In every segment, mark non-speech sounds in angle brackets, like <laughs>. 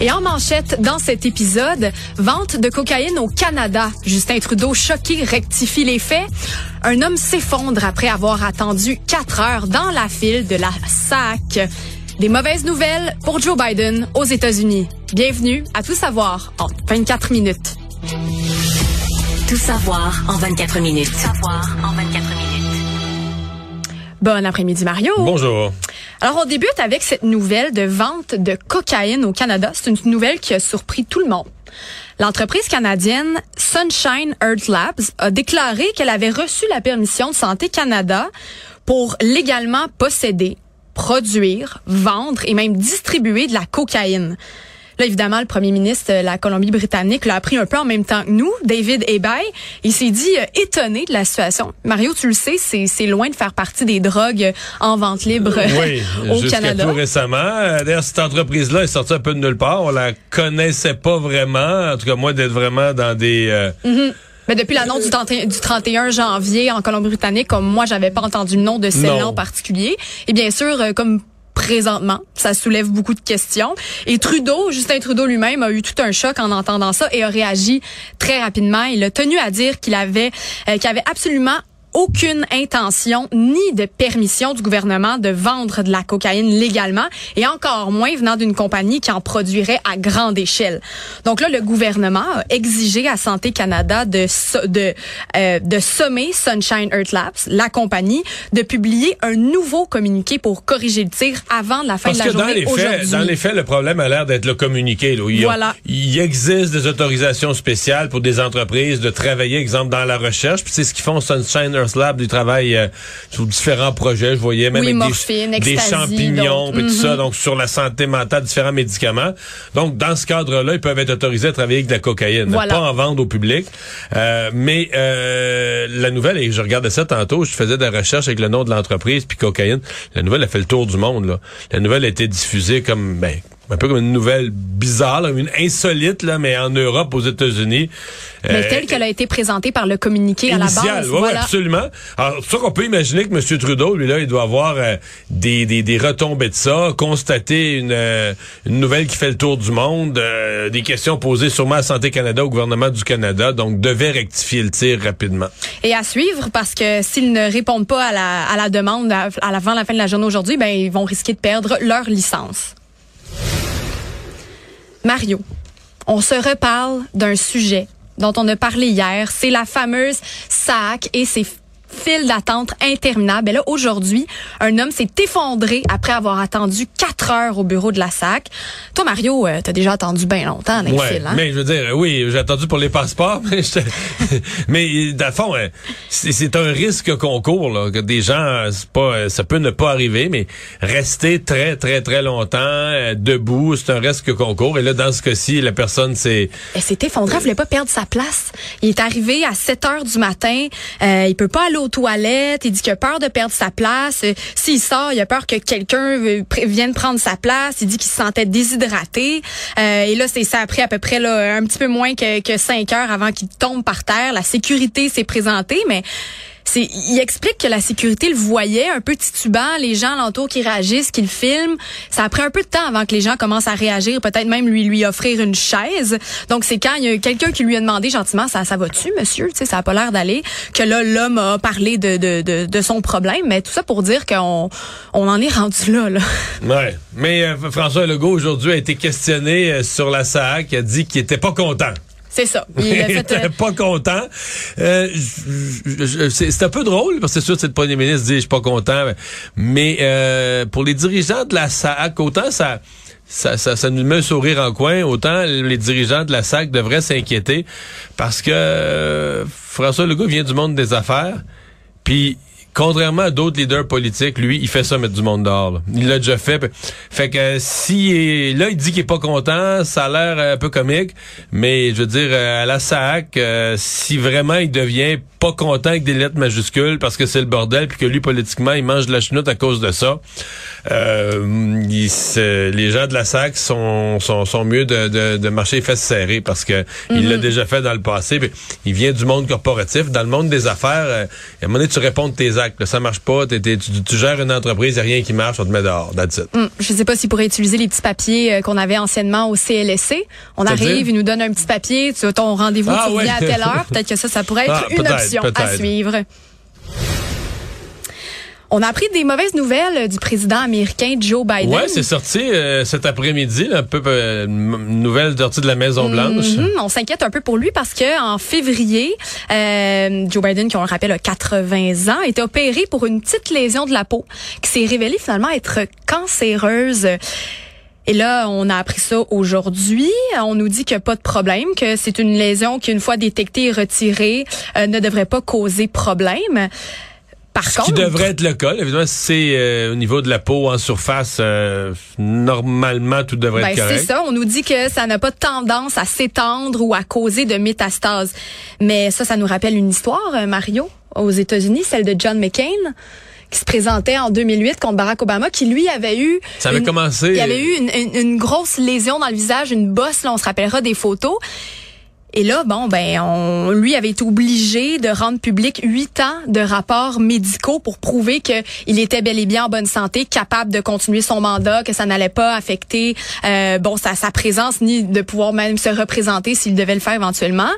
Et en manchette, dans cet épisode, vente de cocaïne au Canada. Justin Trudeau, choqué, rectifie les faits. Un homme s'effondre après avoir attendu quatre heures dans la file de la SAC. Des mauvaises nouvelles pour Joe Biden aux États-Unis. Bienvenue à Tout savoir en 24 minutes. Tout savoir en 24 minutes. Tout savoir en 24 minutes. Bon après-midi Mario. Bonjour. Alors on débute avec cette nouvelle de vente de cocaïne au Canada. C'est une nouvelle qui a surpris tout le monde. L'entreprise canadienne Sunshine Earth Labs a déclaré qu'elle avait reçu la permission de Santé Canada pour légalement posséder, produire, vendre et même distribuer de la cocaïne. Là, évidemment, le premier ministre de la Colombie-Britannique l'a appris un peu en même temps que nous, David Ebay. Il s'est dit euh, étonné de la situation. Mario, tu le sais, c'est loin de faire partie des drogues en vente libre oui, <laughs> au Canada. tout récemment. Euh, d'ailleurs, cette entreprise-là est sortie un peu de nulle part. On la connaissait pas vraiment. En tout cas, moi, d'être vraiment dans des... Euh, mm-hmm. Mais depuis l'annonce du, 31 janvier en Colombie-Britannique, comme moi, j'avais pas entendu le nom de celle-là en particulier. Et bien sûr, comme présentement. Ça soulève beaucoup de questions. Et Trudeau, Justin Trudeau lui-même a eu tout un choc en entendant ça et a réagi très rapidement. Il a tenu à dire qu'il avait, euh, qu'il avait absolument aucune intention ni de permission du gouvernement de vendre de la cocaïne légalement et encore moins venant d'une compagnie qui en produirait à grande échelle. Donc là, le gouvernement a exigé à Santé Canada de de euh, de sommer Sunshine Earth Labs, la compagnie, de publier un nouveau communiqué pour corriger le tir avant la fin de la journée aujourd'hui. Dans les faits, le problème a l'air d'être le communiqué. Là, il, voilà. il existe des autorisations spéciales pour des entreprises de travailler, exemple, dans la recherche. Puis c'est ce qu'ils font Sunshine Lab du travail euh, sur différents projets. Je voyais même avec des, champignons et tout ça, mhm. donc sur la santé mentale, différents médicaments. Donc, dans ce cadre-là, ils peuvent être autorisés à travailler avec de la cocaïne, pas en vendre au public. Euh, mais euh, la nouvelle, et je regardais ça tantôt, je faisais des recherches avec le nom de l'entreprise, puis cocaïne. La nouvelle a fait le tour du monde. Là. La nouvelle a été diffusée comme... Ben, un peu comme une nouvelle bizarre, une insolite, là, mais en Europe, aux États-Unis. Mais euh, telle qu'elle a été présentée par le communiqué à la base. Oui, absolument. Alors, c'est ça qu'on peut imaginer que M. Trudeau, lui, là, il doit avoir euh, des, des, des, retombées de ça, constater une, euh, une nouvelle qui fait le tour du monde, des questions posées sûrement à Santé Canada, au gouvernement du Canada, donc devait rectifier le tir rapidement. Et à suivre, parce que s'ils ne répondent pas à la, à la demande à, avant la fin de la journée aujourd'hui, ben, ils vont risquer de perdre leur licence. Mario, on se reparle d'un sujet dont on a parlé hier. C'est la fameuse SAC et ses file d'attente interminable. Et là, aujourd'hui, un homme s'est effondré après avoir attendu quatre heures au bureau de la SAC. Toi, Mario, euh, t'as déjà attendu bien longtemps dans ouais, hein? mais je veux dire, oui, j'ai attendu pour les passeports, <laughs> mais, <laughs> mais dans le fond, euh, c'est un risque qu'on court, là, que des gens, pas, ça peut ne pas arriver, mais rester très, très, très longtemps euh, debout, c'est un risque qu'on court. Et là, dans ce cas-ci, la personne s'est... Elle s'est effondrée, elle voulait pas perdre sa place. Il est arrivé à 7 heures du matin, euh, il peut pas aller aux toilettes, il dit qu'il a peur de perdre sa place. Euh, s'il sort, il a peur que quelqu'un vienne prendre sa place. Il dit qu'il se sentait déshydraté. Euh, et là, c'est ça a pris à peu près là, un petit peu moins que, que cinq heures avant qu'il tombe par terre. La sécurité s'est présentée, mais il explique que la sécurité le voyait un peu titubant, les gens alentour qui réagissent, qui le filment. Ça a pris un peu de temps avant que les gens commencent à réagir, peut-être même lui lui offrir une chaise. Donc c'est quand il y a quelqu'un qui lui a demandé gentiment ça ça va-tu monsieur, tu sais ça a pas l'air d'aller que là l'homme a parlé de, son problème, mais tout ça pour dire qu'on on en est rendu là là. Ouais, mais euh, François Legault aujourd'hui a été questionné euh, sur la SAC, a dit qu'il était pas content C'est ça. Il, était pas content. Euh, c'est un peu drôle parce que c'est sûr que le premier ministre dit je suis pas content, mais euh, pour les dirigeants de la SAC, autant ça ça, ça, ça, nous met un sourire en coin, autant les dirigeants de la SAC devraient s'inquiéter parce que euh, François Legault vient du monde des affaires, puis contrairement à d'autres leaders politiques, lui, il fait ça mettre du monde dehors. Il l'a déjà fait. Fait que si là, il dit qu'il est pas content, ça a l'air un peu comique, mais je veux dire, à la SAC, euh, si vraiment il devient pas content avec des lettres majuscules parce que c'est le bordel, puis que lui, politiquement, il mange de la chenoute à cause de ça, euh, les gens de la SAC sont, sont, sont mieux de, de, de marcher fesses serrées parce que il l'a mhm. déjà fait dans le passé. il vient du monde corporatif. Dans le monde des affaires, euh, à un moment donné, tu réponds de tes actes. ça marche pas. tu, tu, gères une entreprise, il a rien qui marche, on te met dehors. That's it. Mm. je sais pas s'il pourrait utiliser les petits papiers euh, qu'on avait anciennement au CLSC. On arrive, il nous donne un petit papier, tu as ton rendez-vous, ah, tu viens à telle heure. Peut-être que ça, ça pourrait être ah, une option à suivre. On a appris des mauvaises nouvelles du président américain Joe Biden. Ouais, c'est sorti euh, cet après-midi, un peu euh, nouvelle sortie de la Maison Blanche. Mhm, on s'inquiète un peu pour lui parce que en février, euh, Joe Biden, qui on le rappelle a 80 ans, était opéré pour une petite lésion de la peau qui s'est révélée finalement être cancéreuse. Et là, on a appris ça aujourd'hui. On nous dit qu'il n'y a pas de problème, que c'est une lésion qui, une fois détectée et retirée, ne devrait pas causer problème. Par Ce qui devrait être le cas, évidemment, c'est euh, au niveau de la peau en surface, euh, normalement, tout devrait être ben, correct. C'est ça, on nous dit que ça n'a pas tendance à s'étendre ou à causer de métastases. Mais ça, ça nous rappelle une histoire, euh, Mario, aux États-Unis, celle de John McCain qui se présentait en 2008 contre Barack Obama, qui lui avait eu... Ça avait commencé... Il avait eu une, une, grosse lésion dans le visage, une bosse, là, on se rappellera des photos. Et là, bon, ben, on, lui avait été obligé de rendre public huit ans de rapports médicaux pour prouver qu'il était bel et bien en bonne santé, capable de continuer son mandat, que ça n'allait pas affecter, euh, bon, sa, sa présence ni de pouvoir même se représenter s'il devait le faire éventuellement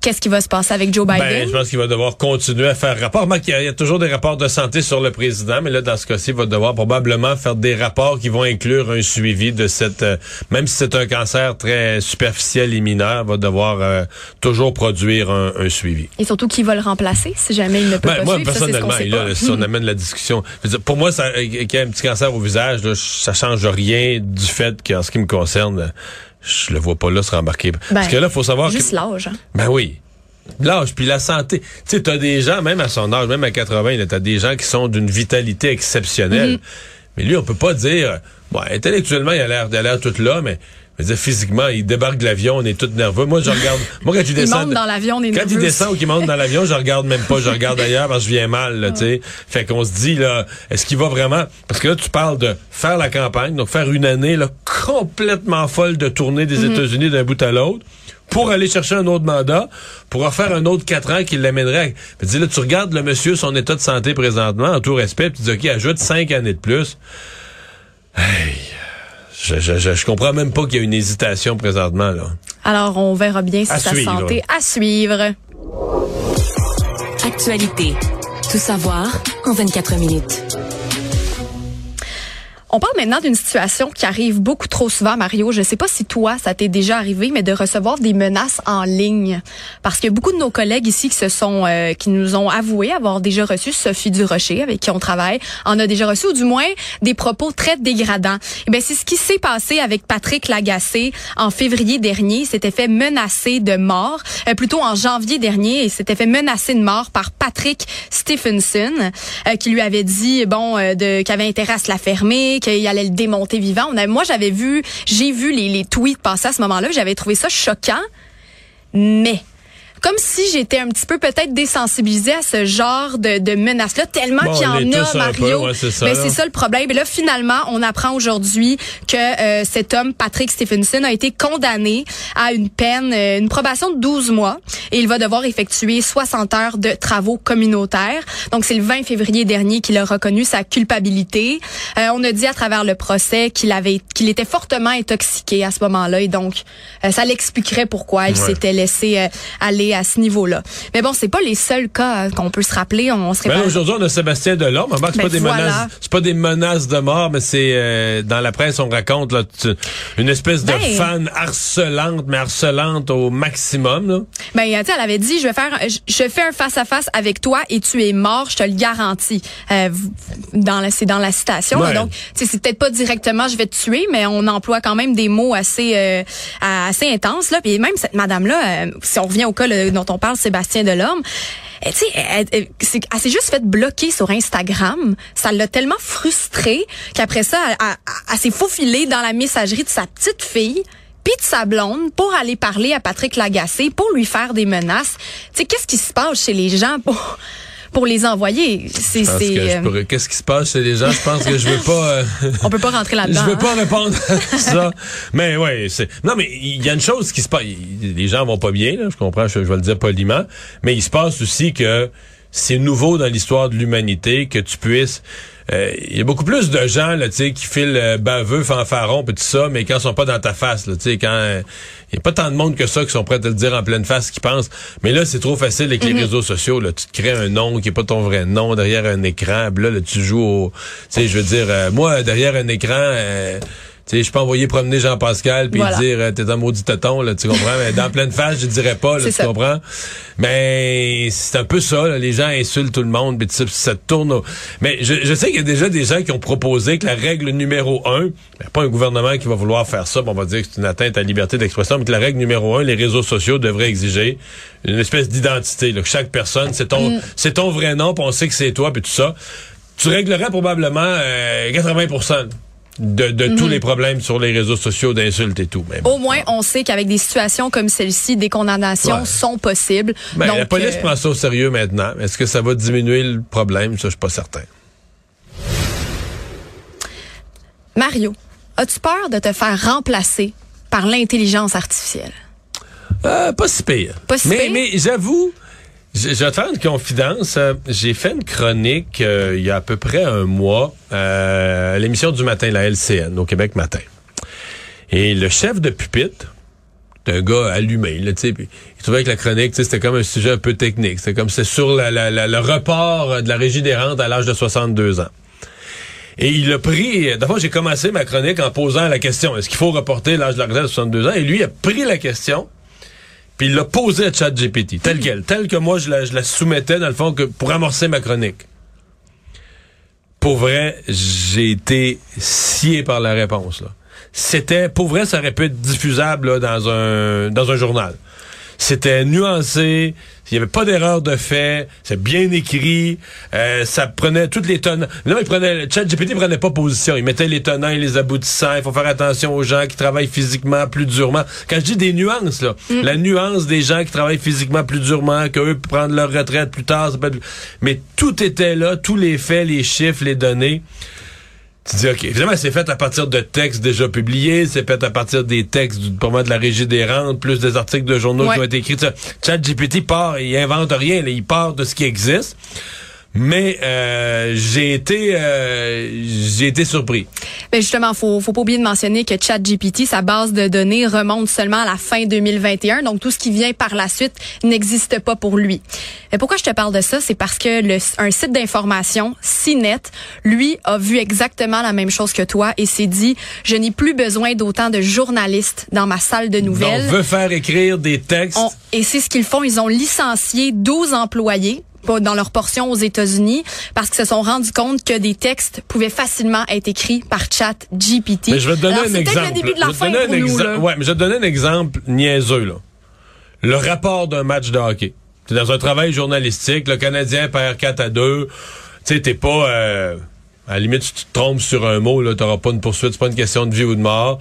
qu'est-ce qui va se passer avec Joe ben, Biden? Ben, je pense qu'il va devoir continuer à faire rapport. Il y, a, toujours des rapports de santé sur le président, mais là, dans ce cas-ci, il va devoir probablement faire des rapports qui vont inclure un suivi de cette... Euh, même si c'est un cancer très superficiel et mineur, va devoir euh, toujours produire un, suivi. Et surtout, qui va le remplacer si jamais il ne peut ben, pas moi, suivre? personnellement, ça, là, si on amène la discussion... pour moi, ça, euh, qu'il y ait un petit cancer au visage, là, ça change rien du fait qu'en ce qui me concerne je le vois pas là se rembarquer. Parce ben, que là, faut savoir juste l'âge. Hein. Ben oui. L'âge, puis la santé. Tu sais, t'as des gens, même à son âge, même à 80, t'as des gens qui sont d'une vitalité exceptionnelle. Mm-hmm. Mais lui, on peut pas dire, bon, intellectuellement, il a l'air, il a l'air tout là, mais physiquement, il débarque de l'avion, on est tout nerveux. Moi, je regarde. <laughs> Moi, quand il descend. Il monte dans l'avion, on est Quand il descend ou qu'il monte dans l'avion, je regarde même pas. Je regarde ailleurs parce que je viens mal, tu sais. Fait qu'on se dit, là, est-ce qu'il va vraiment. Parce que là, tu parles de faire la campagne, donc faire une année, là, complètement folle de tourner des mm-hmm. États-Unis d'un bout à l'autre pour aller chercher un autre mandat, pour refaire un autre quatre ans qui l'amènerait. dis là, tu regardes le monsieur, son état de santé présentement, en tout respect, puis tu dis, OK, ajoute cinq années de plus. Hey. Je, je, je, comprends même pas qu'il y a une hésitation présentement. là. Alors, on verra bien si sa santé à suivre. Actualité. Tout savoir en 24 minutes. On parle maintenant d'une situation qui arrive beaucoup trop souvent, Mario. Je ne sais pas si toi, ça t'est déjà arrivé, mais de recevoir des menaces en ligne. Parce que beaucoup de nos collègues ici qui se sont, euh, qui nous ont avoué avoir déjà reçu Sophie Durocher, avec qui on travaille, en a déjà reçu, ou du moins des propos très dégradants. Eh ben c'est ce qui s'est passé avec Patrick Lagacé en février dernier. Il s'était fait menacer de mort, euh, plutôt en janvier dernier, il s'était fait menacer de mort par Patrick Stephenson, euh, qui lui avait dit, bon, de, qu'il avait intérêt à se la fermer, qu'il allait le démonter vivant. Moi, j'avais vu, j'ai vu les, les tweets passer à ce moment-là. J'avais trouvé ça choquant. Mais comme si j'étais un petit peu peut-être désensibilisée à ce genre de, de menaces-là, tellement qu'il y en a, Mario. Ben, c'est ça, le problème. Et là, finalement, on apprend aujourd'hui que euh, cet homme, Patrick Stephenson, a été condamné à une peine, euh, une probation de 12 mois, et il va devoir effectuer 60 heures de travaux communautaires. Donc, c'est le 20 février dernier qu'il a reconnu sa culpabilité. Euh, on a dit à travers le procès qu'il avait, qu'il était fortement intoxiqué à ce moment-là, et donc ça l'expliquerait pourquoi il s'était laissé aller à ce niveau-là. Mais bon, c'est pas les seuls cas euh, qu'on peut se rappeler. On, serait ben aujourd'hui, on a Sébastien Delorme. C'est ben pas des menaces, c'est pas des menaces de mort, mais c'est euh, dans la presse on raconte là, une espèce de ben. fan harcelante, mais harcelante au maximum. Là. Ben, elle avait dit, je vais faire, je, fais un face à face avec toi et tu es mort, je te le garantis. Euh, dans la, c'est dans la citation. Donc, c'est peut-être pas directement, je vais te tuer, mais on emploie quand même des mots assez, euh, assez intenses là. Puis même cette madame là, si on revient au cas dont on parle, Sébastien Delorme. Elle, elle, elle, elle s'est juste fait bloquer sur Instagram. Ça l'a tellement frustrée qu'après ça, elle, s'est faufilée dans la messagerie de sa petite fille puis de sa blonde pour aller parler à Patrick Lagacé, pour lui faire des menaces. Tu sais, qu'est-ce qui se passe chez les gens pour pour les envoyer. C'est euh, qu'est-ce qui se passe chez les gens? Je pense que je veux pas. Euh, On peut pas rentrer là-dedans. <laughs> Je veux pas hein. répondre à <laughs> ça. Mais ouais, c'est non mais il y a une chose qui se passe. Les gens vont pas bien, là, je comprends, je, je vais le dire poliment, mais il se passe aussi que c'est nouveau dans l'histoire de l'humanité que tu puisses euh, il y a beaucoup plus de gens là, tu sais, qui filent euh, baveux, fanfaron, puis tout ça, mais quand ils sont pas dans ta face, là, tu sais, quand il y a pas tant de monde que ça qui sont prêts à te le dire en pleine face, qui pensent. Mais là, c'est trop facile avec les mhm. réseaux sociaux. Là, tu te crées un nom qui est pas ton vrai nom derrière un écran. là, là, tu joues au, tu sais, je veux dire, euh, moi derrière un écran sais, je peux envoyer promener Jean-Pascal puis dire euh, t'es un maudit tonton là, tu comprends? Mais dans pleine face, je dirais pas là, tu comprends? Mais c'est un peu ça, les gens insultent tout le monde puis ça, ça tourne Mais je, je sais qu'il y a déjà des gens qui ont proposé que la règle numéro un, pas un gouvernement qui va vouloir faire ça, on va dire que c'est une atteinte à la liberté d'expression, mais que la règle numéro un, les réseaux sociaux devraient exiger une espèce d'identité là, que chaque personne, c'est ton mm. c'est ton vrai nom, puis on sait que c'est toi puis tout ça. Tu réglerais probablement euh, 80 de, tous mhm. les problèmes sur les réseaux sociaux d'insultes et tout. Au moins, on sait qu'avec des situations comme celle-ci, des condamnations sont possibles. Ben, la police euh, prend ça au sérieux maintenant. Est-ce que ça va diminuer le problème? Ça, je suis pas certain. Mario, as-tu peur de te faire remplacer par l'intelligence artificielle? Euh, pas si pire. Pas si mais, pire? mais j'avoue, je, vais faire une confidence. Euh, j'ai fait une chronique euh, il y a à peu près un mois euh, à l'émission du matin, la LCN, au Québec Matin. Et le chef de pupitre, un gars allumé, là, tu il trouvait que la chronique, c'était comme un sujet un peu technique. C'était comme c'est sur la, le report de la régie des rentes à l'âge de 62 ans. Et il a pris, d'abord j'ai commencé ma chronique en posant la question, est-ce qu'il faut reporter l'âge de la retraite à 62 ans? Et lui a pris la question, puis il l'a posé à ChatGPT, tel quel, tel que moi je la, je la soumettais dans le fond que pour amorcer ma chronique. Pour vrai, j'ai été scié par la réponse. Là. C'était, pour vrai, ça aurait pu être diffusable dans un dans un journal. C'était nuancé, il n'y avait pas d'erreur de fait, c'est bien écrit, euh, ça prenait toutes les tonnes. Non, il prenait, le chat GPT prenait pas position, il mettait les tenants et les aboutissants, il faut faire attention aux gens qui travaillent physiquement plus durement. Quand je dis des nuances, là, mm. la nuance des gens qui travaillent physiquement plus durement, qu'eux prendre leur retraite plus tard, ça peut être... mais tout était là, tous les faits, les chiffres, les données. Tu dis, OK, évidemment, c'est fait à partir de textes déjà publiés, c'est fait à partir des textes du, pour moi, de la Régie des rentes, plus des articles de journaux qui ont été écrits. Chat GPT part, il invente rien, il part de ce qui existe. Mais euh, j'ai été euh, j'ai été surpris. Mais justement, faut faut pas oublier de mentionner que ChatGPT, sa base de données remonte seulement à la fin 2021, donc tout ce qui vient par la suite n'existe pas pour lui. Mais pourquoi je te parle de ça, c'est parce que le, un site d'information, CNET, lui a vu exactement la même chose que toi et s'est dit je n'ai plus besoin d'autant de journalistes dans ma salle de nouvelles. On veut faire écrire des textes. et c'est ce qu'ils font, ils ont licencié 12 employés dans leur portion aux États-Unis parce qu'ils se sont rendus compte que des textes pouvaient facilement être écrits par chat GPT. Mais je vais te donner un exemple. le début de la fin pour nous, Ouais, mais je vais te donner un exemple niaiseux là. Le rapport d'un match de hockey. es dans un travail journalistique, le Canadien perd 4 à 2. Tu sais, t'es pas euh, à la limite tu te trompes sur un mot là, t'auras pas une poursuite, c'est pas une question de vie ou de mort.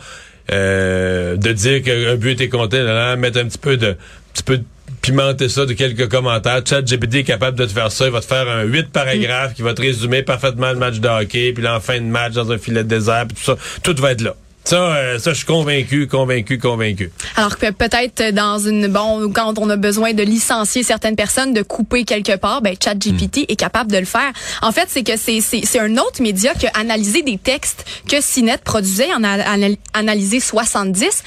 Euh, de dire qu'un but était compté, là, mettre un petit peu de petit peu de pimenter ça de quelques commentaires. Chat GPT est capable de te faire ça. Il va te faire un huit paragraphes qui va te résumer parfaitement le match de hockey, puis l'en fin de match dans un filet de désert, puis tout ça. Tout va être là. Ça, euh, ça, je suis convaincu, convaincu, convaincu. Alors que peut-être dans une bon, quand on a besoin de licencier certaines personnes, de couper quelque part, ben ChatGPT mm. est capable de le faire. En fait, c'est que c'est c'est un autre média qui a analysé des textes que CNET produisait, en a analysé 70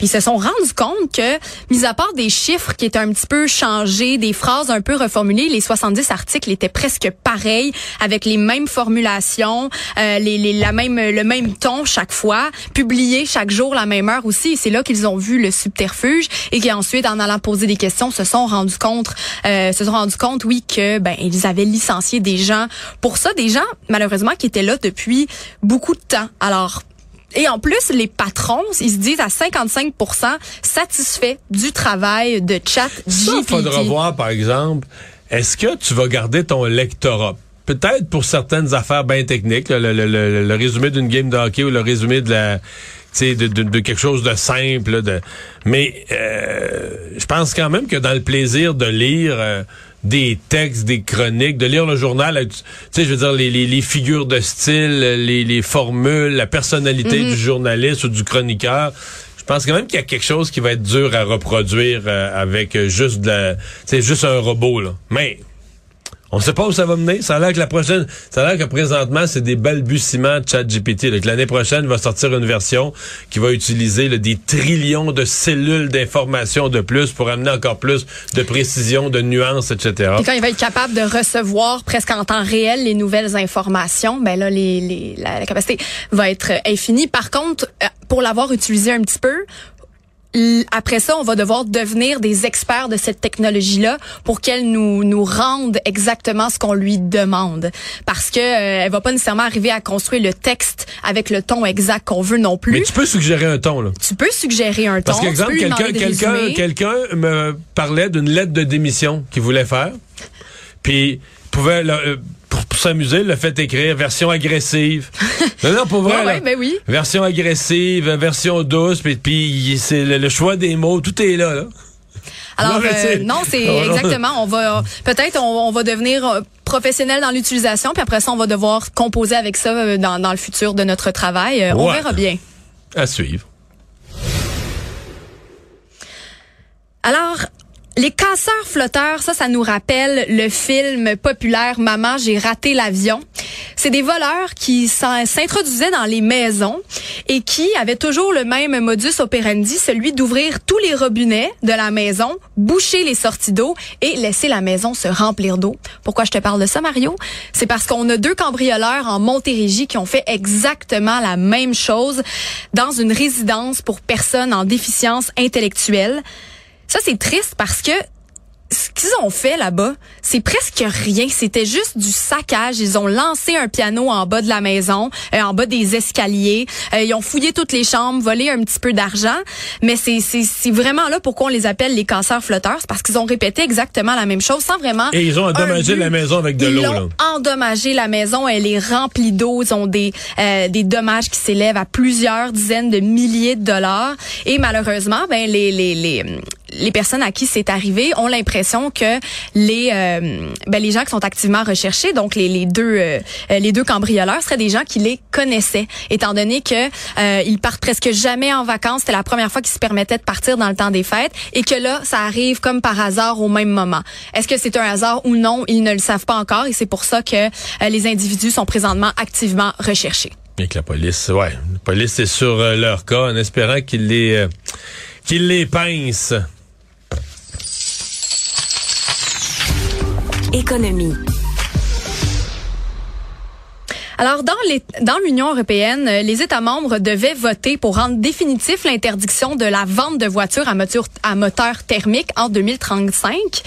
Puis ils se sont rendus compte que, mis à part des chiffres qui étaient un petit peu changés, des phrases un peu reformulées, les 70 articles étaient presque pareils, avec les mêmes formulations, euh, les, les, la même, le même ton chaque fois, publiés chaque jour la même heure aussi. C'est là qu'ils ont vu le subterfuge et qui ensuite, en allant poser des questions, se sont rendus compte, euh, se sont rendus compte, oui, que ben ils avaient licencié des gens pour ça, des gens malheureusement qui étaient là depuis beaucoup de temps. Alors et en plus, les patrons, ils se disent à 55% satisfaits du travail de chat Ça, il faudra voir, par exemple, est-ce que tu vas garder ton lectorat? Peut-être pour certaines affaires bien techniques, le, résumé d'une game de hockey ou le résumé de la de, de, de, quelque chose de simple. De, mais euh, je pense quand même que dans le plaisir de lire euh, des textes, des chroniques, de lire le journal, euh, tu sais, je veux dire, les, les, figures de style, les, les formules, la personnalité mm-hmm. du journaliste ou du chroniqueur, je pense quand même qu'il y a quelque chose qui va être dur à reproduire avec juste de la, juste un robot là. Mais on sait pas où ça va mener. Ça a l'air que la prochaine, ça a l'air que présentement, c'est des balbutiements de ChatGPT. L'année prochaine, il va sortir une version qui va utiliser des trillions de cellules d'informations de plus pour amener encore plus de précision, de nuances, etc. Et quand il va être capable de recevoir presque en temps réel les nouvelles informations, ben là, les, la, la capacité va être infinie. Par contre, euh, pour l'avoir utilisé un petit peu, après ça, on va devoir devenir des experts de cette technologie-là pour qu'elle nous nous rende exactement ce qu'on lui demande. Parce que euh, elle va pas nécessairement arriver à construire le texte avec le ton exact qu'on veut non plus. Mais tu peux suggérer un ton là. Tu peux suggérer un ton. Parce qu'exemple, quelqu'un quelqu'un quelqu'un me parlait d'une lettre de démission qu'il voulait faire. Puis pouvait euh, pour, s'amuser, le fait écrire version agressive. <laughs> non, non, pour vrai. ouais, ben oui. Version agressive, version douce, puis, puis c'est le, choix des mots, tout est là. là. Alors euh, non, c'est <laughs> exactement. On va peut-être on, va devenir euh, professionnel dans l'utilisation, puis après ça, on va devoir composer avec ça dans, dans le futur de notre travail. On verra bien. À suivre. Alors, les casseurs flotteurs, ça, ça nous rappelle le film populaire Maman, j'ai raté l'avion. C'est des voleurs qui s'introduisaient dans les maisons et qui avaient toujours le même modus operandi, celui d'ouvrir tous les robinets de la maison, boucher les sorties d'eau et laisser la maison se remplir d'eau. Pourquoi je te parle de ça, Mario? C'est parce qu'on a deux cambrioleurs en Montérégie qui ont fait exactement la même chose dans une résidence pour personnes en déficience intellectuelle. Ça, c'est triste parce que ce qu'ils ont fait là-bas, c'est presque rien. C'était juste du saccage. Ils ont lancé un piano en bas de la maison, euh, en bas des escaliers. Euh, ils ont fouillé toutes les chambres, volé un petit peu d'argent. Mais c'est, c'est, vraiment là pourquoi on les appelle les casseurs flotteurs. C'est parce qu'ils ont répété exactement la même chose sans vraiment... Et ils ont endommagé la maison avec de l'eau. Ils ont endommagé la maison. Elle est remplie d'eau. Ils ont des, euh, des dommages qui s'élèvent à plusieurs dizaines de milliers de dollars. Et malheureusement, ben les, les, les, les personnes à qui c'est arrivé ont l'impression que les euh, ben, les gens qui sont activement recherchés, donc les, les deux euh, les deux cambrioleurs seraient des gens qui les connaissaient, étant donné que euh, ils partent presque jamais en vacances. C'était la première fois qu'ils se permettaient de partir dans le temps des fêtes et que là, ça arrive comme par hasard au même moment. Est-ce que c'est un hasard ou non? Ils ne le savent pas encore et c'est pour ça que les individus sont présentement activement recherchés. Et que la police, ouais, la police est sur leur cas en espérant qu'ils les qu'ils les pincent. Alors, dans l'Union européenne, les États membres devaient voter pour rendre définitif l'interdiction de la vente de voitures à moteur, à moteur thermique en 2035.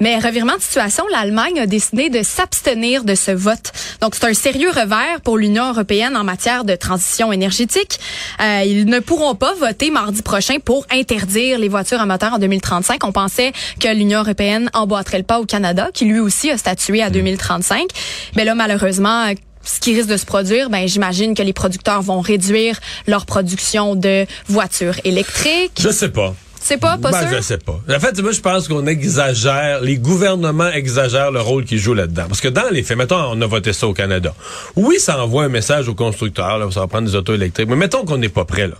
Mais revirement de situation, l'Allemagne a décidé de s'abstenir de ce vote. Donc c'est un sérieux revers pour l'Union européenne en matière de transition énergétique. Euh, ils ne pourront pas voter mardi prochain pour interdire les voitures à moteur en 2035. On pensait que l'Union européenne emboîterait le pas au Canada, qui lui aussi a statué à 2035. Mais là, malheureusement, ce qui risque de se produire, ben j'imagine que les producteurs vont réduire leur production de voitures électriques. Je sais pas. C'est pas, pas ben, sûr? Je sais pas. En fait, moi, je pense qu'on exagère, les gouvernements exagèrent le rôle qu'ils jouent là-dedans. Parce que dans les faits, mettons, on a voté ça au Canada. Oui, ça envoie un message aux constructeurs, là, ça va prendre des autos électriques. Mais mettons qu'on n'est pas prêt, là.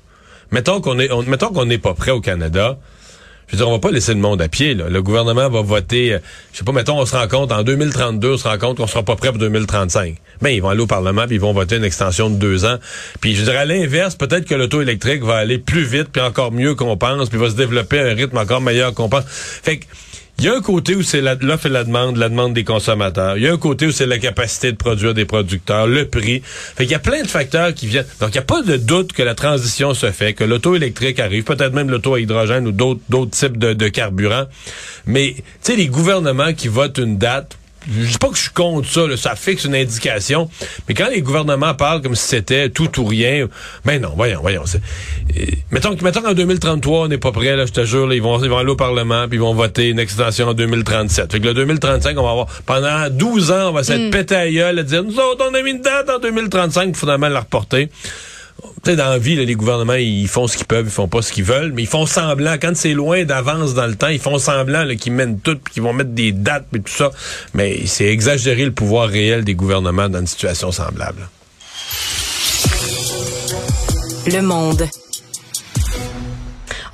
Mettons qu'on est, mettons qu'on n'est pas prêt au Canada. Je veux dire, on va pas laisser le monde à pied. Là. Le gouvernement va voter, euh, je sais pas, mettons, on se rend compte en 2032, on se rend compte qu'on sera pas prêt pour 2035. Ben, ils vont aller au Parlement puis ils vont voter une extension de deux ans. Puis je dirais à l'inverse, peut-être que l'auto électrique va aller plus vite puis encore mieux qu'on pense, puis va se développer à un rythme encore meilleur qu'on pense. Fait que il y a un côté où c'est l'offre et la demande, la demande des consommateurs. Il y a un côté où c'est la capacité de produire des producteurs, le prix. Fait qu'il y a plein de facteurs qui viennent. Donc, il n'y a pas de doute que la transition se fait, que l'auto électrique arrive, peut-être même l'auto à hydrogène ou d'autres types de, de carburants. Mais, tu sais, les gouvernements qui votent une date je dis pas que je suis contre ça, ça fixe une indication, mais quand les gouvernements parlent comme si c'était tout ou rien, ben non, voyons, voyons. Euh, mettons, mettons qu'en 2033, on n'est pas prêt, là, je te jure, ils, vont, ils vont aller au Parlement, puis ils vont voter une extension en 2037. Fait que le 2035, on va avoir, pendant 12 ans, on va s'être mm. pété à gueule, à dire, nous autres, on a mis une date en 2035, il finalement la reporter sais, dans la vie, les gouvernements, ils font ce qu'ils peuvent, ils font pas ce qu'ils veulent, mais ils font semblant. Quand c'est loin d'avance dans le temps, ils font semblant qu'ils mènent tout, qu'ils vont mettre des dates, et tout ça. Mais c'est exagérer le pouvoir réel des gouvernements dans une situation semblable. Le monde.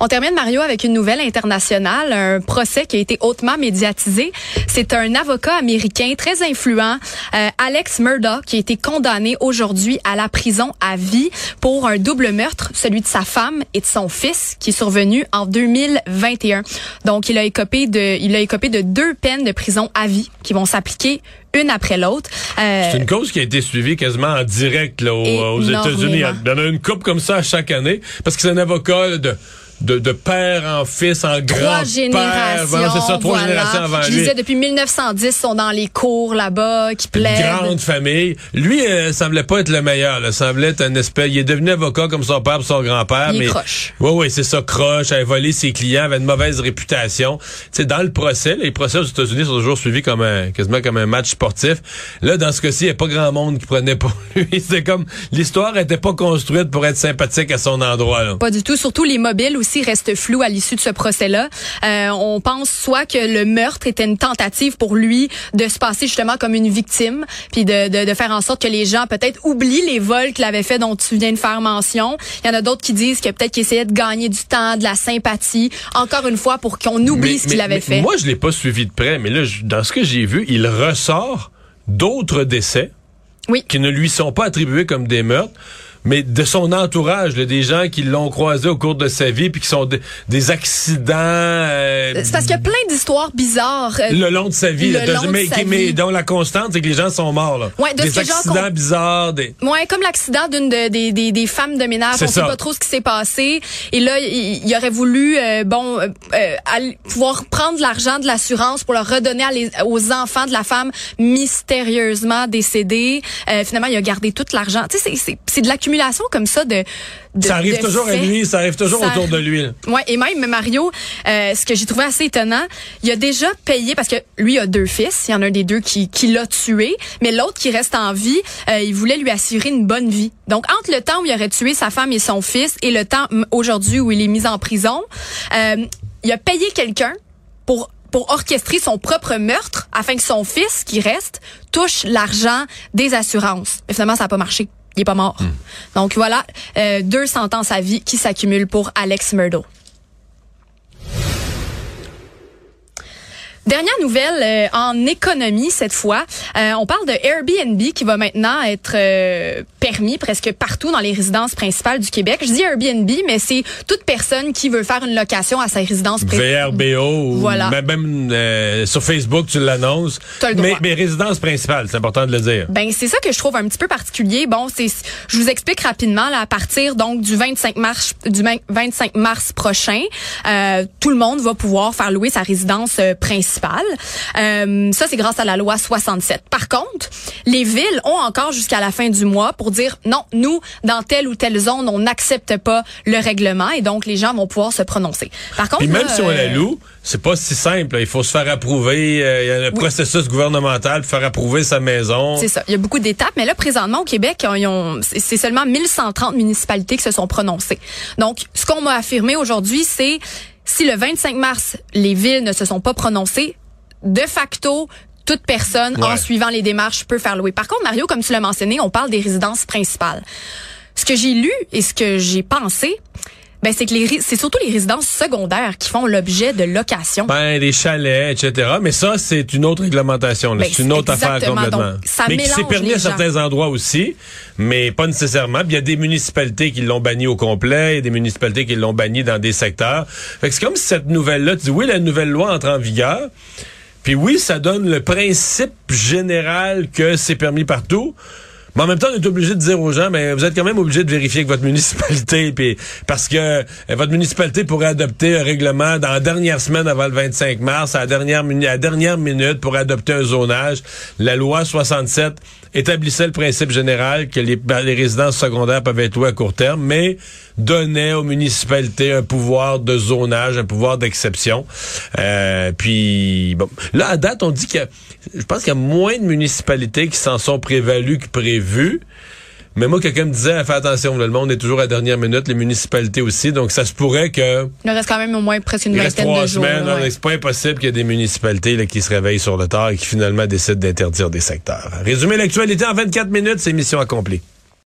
On termine, Mario, avec une nouvelle internationale, un procès qui a été hautement médiatisé. C'est un avocat américain très influent, euh, Alex Murdoch, qui a été condamné aujourd'hui à la prison à vie pour un double meurtre, celui de sa femme et de son fils, qui est survenu en 2021. Donc, il a écopé de, il a écopé de deux peines de prison à vie qui vont s'appliquer une après l'autre. Euh, c'est une cause qui a été suivie quasiment en direct là, aux, États-Unis. Il y en a une coupe comme ça chaque année parce que c'est un avocat de de, de père en fils, en grand-père. C'est ça, trois générations avant Je disais, depuis 1910, ils sont dans les cours là-bas, qui plaident. Une grande famille. Lui, euh, semblait pas être le meilleur. Là. semblait être un espèce... Il est devenu avocat comme son père et son grand-père. mais... croche. Oui, oui, c'est ça, croche. avait volé ses clients, avait une mauvaise réputation. Tu sais, dans le procès, les procès aux États-Unis sont toujours suivis comme un, quasiment comme un match sportif. Là, dans ce cas-ci, il n'y a pas grand monde qui prenait pour <laughs> lui. C'était comme... L'histoire était pas construite pour être sympathique à son endroit. Là. Pas du tout. Surtout les mobiles aussi reste flou à l'issue de ce procès-là. Euh, on pense soit que le meurtre était une tentative pour lui de se passer justement comme une victime, puis de, de, de faire en sorte que les gens peut-être oublient les vols qu'il avait fait dont tu viens de faire mention. Il y en a d'autres qui disent que peut-être qu'il essayait de gagner du temps, de la sympathie, encore une fois pour qu'on oublie ce qu'il avait fait. Moi, je l'ai pas suivi de près, mais là, dans ce que j'ai vu, il ressort d'autres décès oui. qui ne lui sont pas attribués comme des meurtres mais de son entourage, des gens qui l'ont croisé au cours de sa vie, puis qui sont des accidents. Euh, c'est parce qu'il y a plein d'histoires bizarres. Euh, le long de sa vie, mais, dont la constante, c'est que les gens sont morts. Là. Ouais, des accidents bizarres. Des... Ouais, comme l'accident d'une de, des, des, des, femmes de ménage. On ne sait pas trop ce qui s'est passé. Et là, il, aurait voulu, euh, bon, pouvoir prendre l'argent de l'assurance pour le redonner aux enfants de la femme mystérieusement décédée. finalement, il a gardé tout l'argent. Tu sais, c'est de l'accumulation comme ça de, ça arrive toujours à lui, ça arrive toujours autour de lui. Ouais, et même Mario, euh, ce que j'ai trouvé assez étonnant, il a déjà payé parce que lui a deux fils, il y en a un des deux qui, qui l'a tué, mais l'autre qui reste en vie, euh, il voulait lui assurer une bonne vie. Donc entre le temps où il aurait tué sa femme et son fils et le temps aujourd'hui où il est mis en prison, euh, il a payé quelqu'un pour pour orchestrer son propre meurtre afin que son fils qui reste touche l'argent des assurances. Mais finalement ça n'a pas marché il est pas mort. Hmm. Donc voilà, euh, deux sentences à vie qui s'accumulent pour Alex Murdo. Dernière nouvelle euh, en économie cette fois. Euh, on parle de Airbnb qui va maintenant être euh, permis presque partout dans les résidences principales du Québec. Je dis Airbnb, mais c'est toute personne qui veut faire une location à sa résidence principale. VRBO. Voilà. Même, sur Facebook, tu l'annonces. Mais, mais résidence principale, c'est important de le dire. Ben c'est ça que je trouve un petit peu particulier. Bon, c'est je vous explique rapidement là, à partir donc du 25 mars du 25 mars prochain, tout le monde va pouvoir faire louer sa résidence principale euh, ça, c'est grâce à la loi 67. Par contre, les villes ont encore jusqu'à la fin du mois pour dire non, nous, dans telle ou telle zone, on n'accepte pas le règlement et donc les gens vont pouvoir se prononcer. Par contre, même si on la euh, loue, c'est pas si simple. Il faut se faire approuver. Euh, il y a un processus gouvernemental pour faire approuver sa maison. C'est ça. Il y a beaucoup d'étapes. Mais là, présentement, au Québec, c'est seulement 1130 municipalités qui se sont prononcées. Donc, ce qu'on m'a affirmé aujourd'hui, c'est si le 25 mars, les villes ne se sont pas prononcées, de facto, toute personne, en suivant les démarches, peut faire louer. Par contre, Mario, comme tu l'as mentionné, on parle des résidences principales. Ce que j'ai lu et ce que j'ai pensé, Ben c'est que les c'est surtout les résidences secondaires qui font l'objet de location. Ben des chalets, etc. Mais ça c'est une autre réglementation. Ben, c'est une autre affaire complètement. ça mais qui s'est permis à certains endroits aussi, mais pas nécessairement. il y a des municipalités qui l'ont banni au complet, et des municipalités qui l'ont banni dans des secteurs. Fait que c'est comme si cette nouvelle-là, tu dis oui la nouvelle loi entre en vigueur. Puis oui, ça donne le principe général que c'est permis partout. Mais en même temps, on est obligé de dire aux gens, mais vous êtes quand même obligé de vérifier que votre municipalité, <laughs> puis parce que euh, votre municipalité pourrait adopter un règlement dans la dernière semaine avant le 25 mars, à la dernière, à la dernière minute, pour adopter un zonage. La loi 67 établissait le principe général que les, ben, les résidences secondaires peuvent être louées à court terme, mais donnait aux municipalités un pouvoir de zonage, un pouvoir d'exception. Euh, puis, là, à date, on dit que je pense qu'il y a moins de municipalités qui s'en sont prévalues que prévues. Mais moi, quelqu'un me disait, fais attention, le monde est toujours à dernière minute, les municipalités aussi, donc ça se pourrait que... Il reste quand même au moins presque une vingtaine de jours. Semaines, C'est pas impossible qu'il y ait des municipalités là, qui se réveillent sur le tard et qui finalement décident d'interdire des secteurs. Résumer l'actualité en 24 minutes, c'est mission accomplie.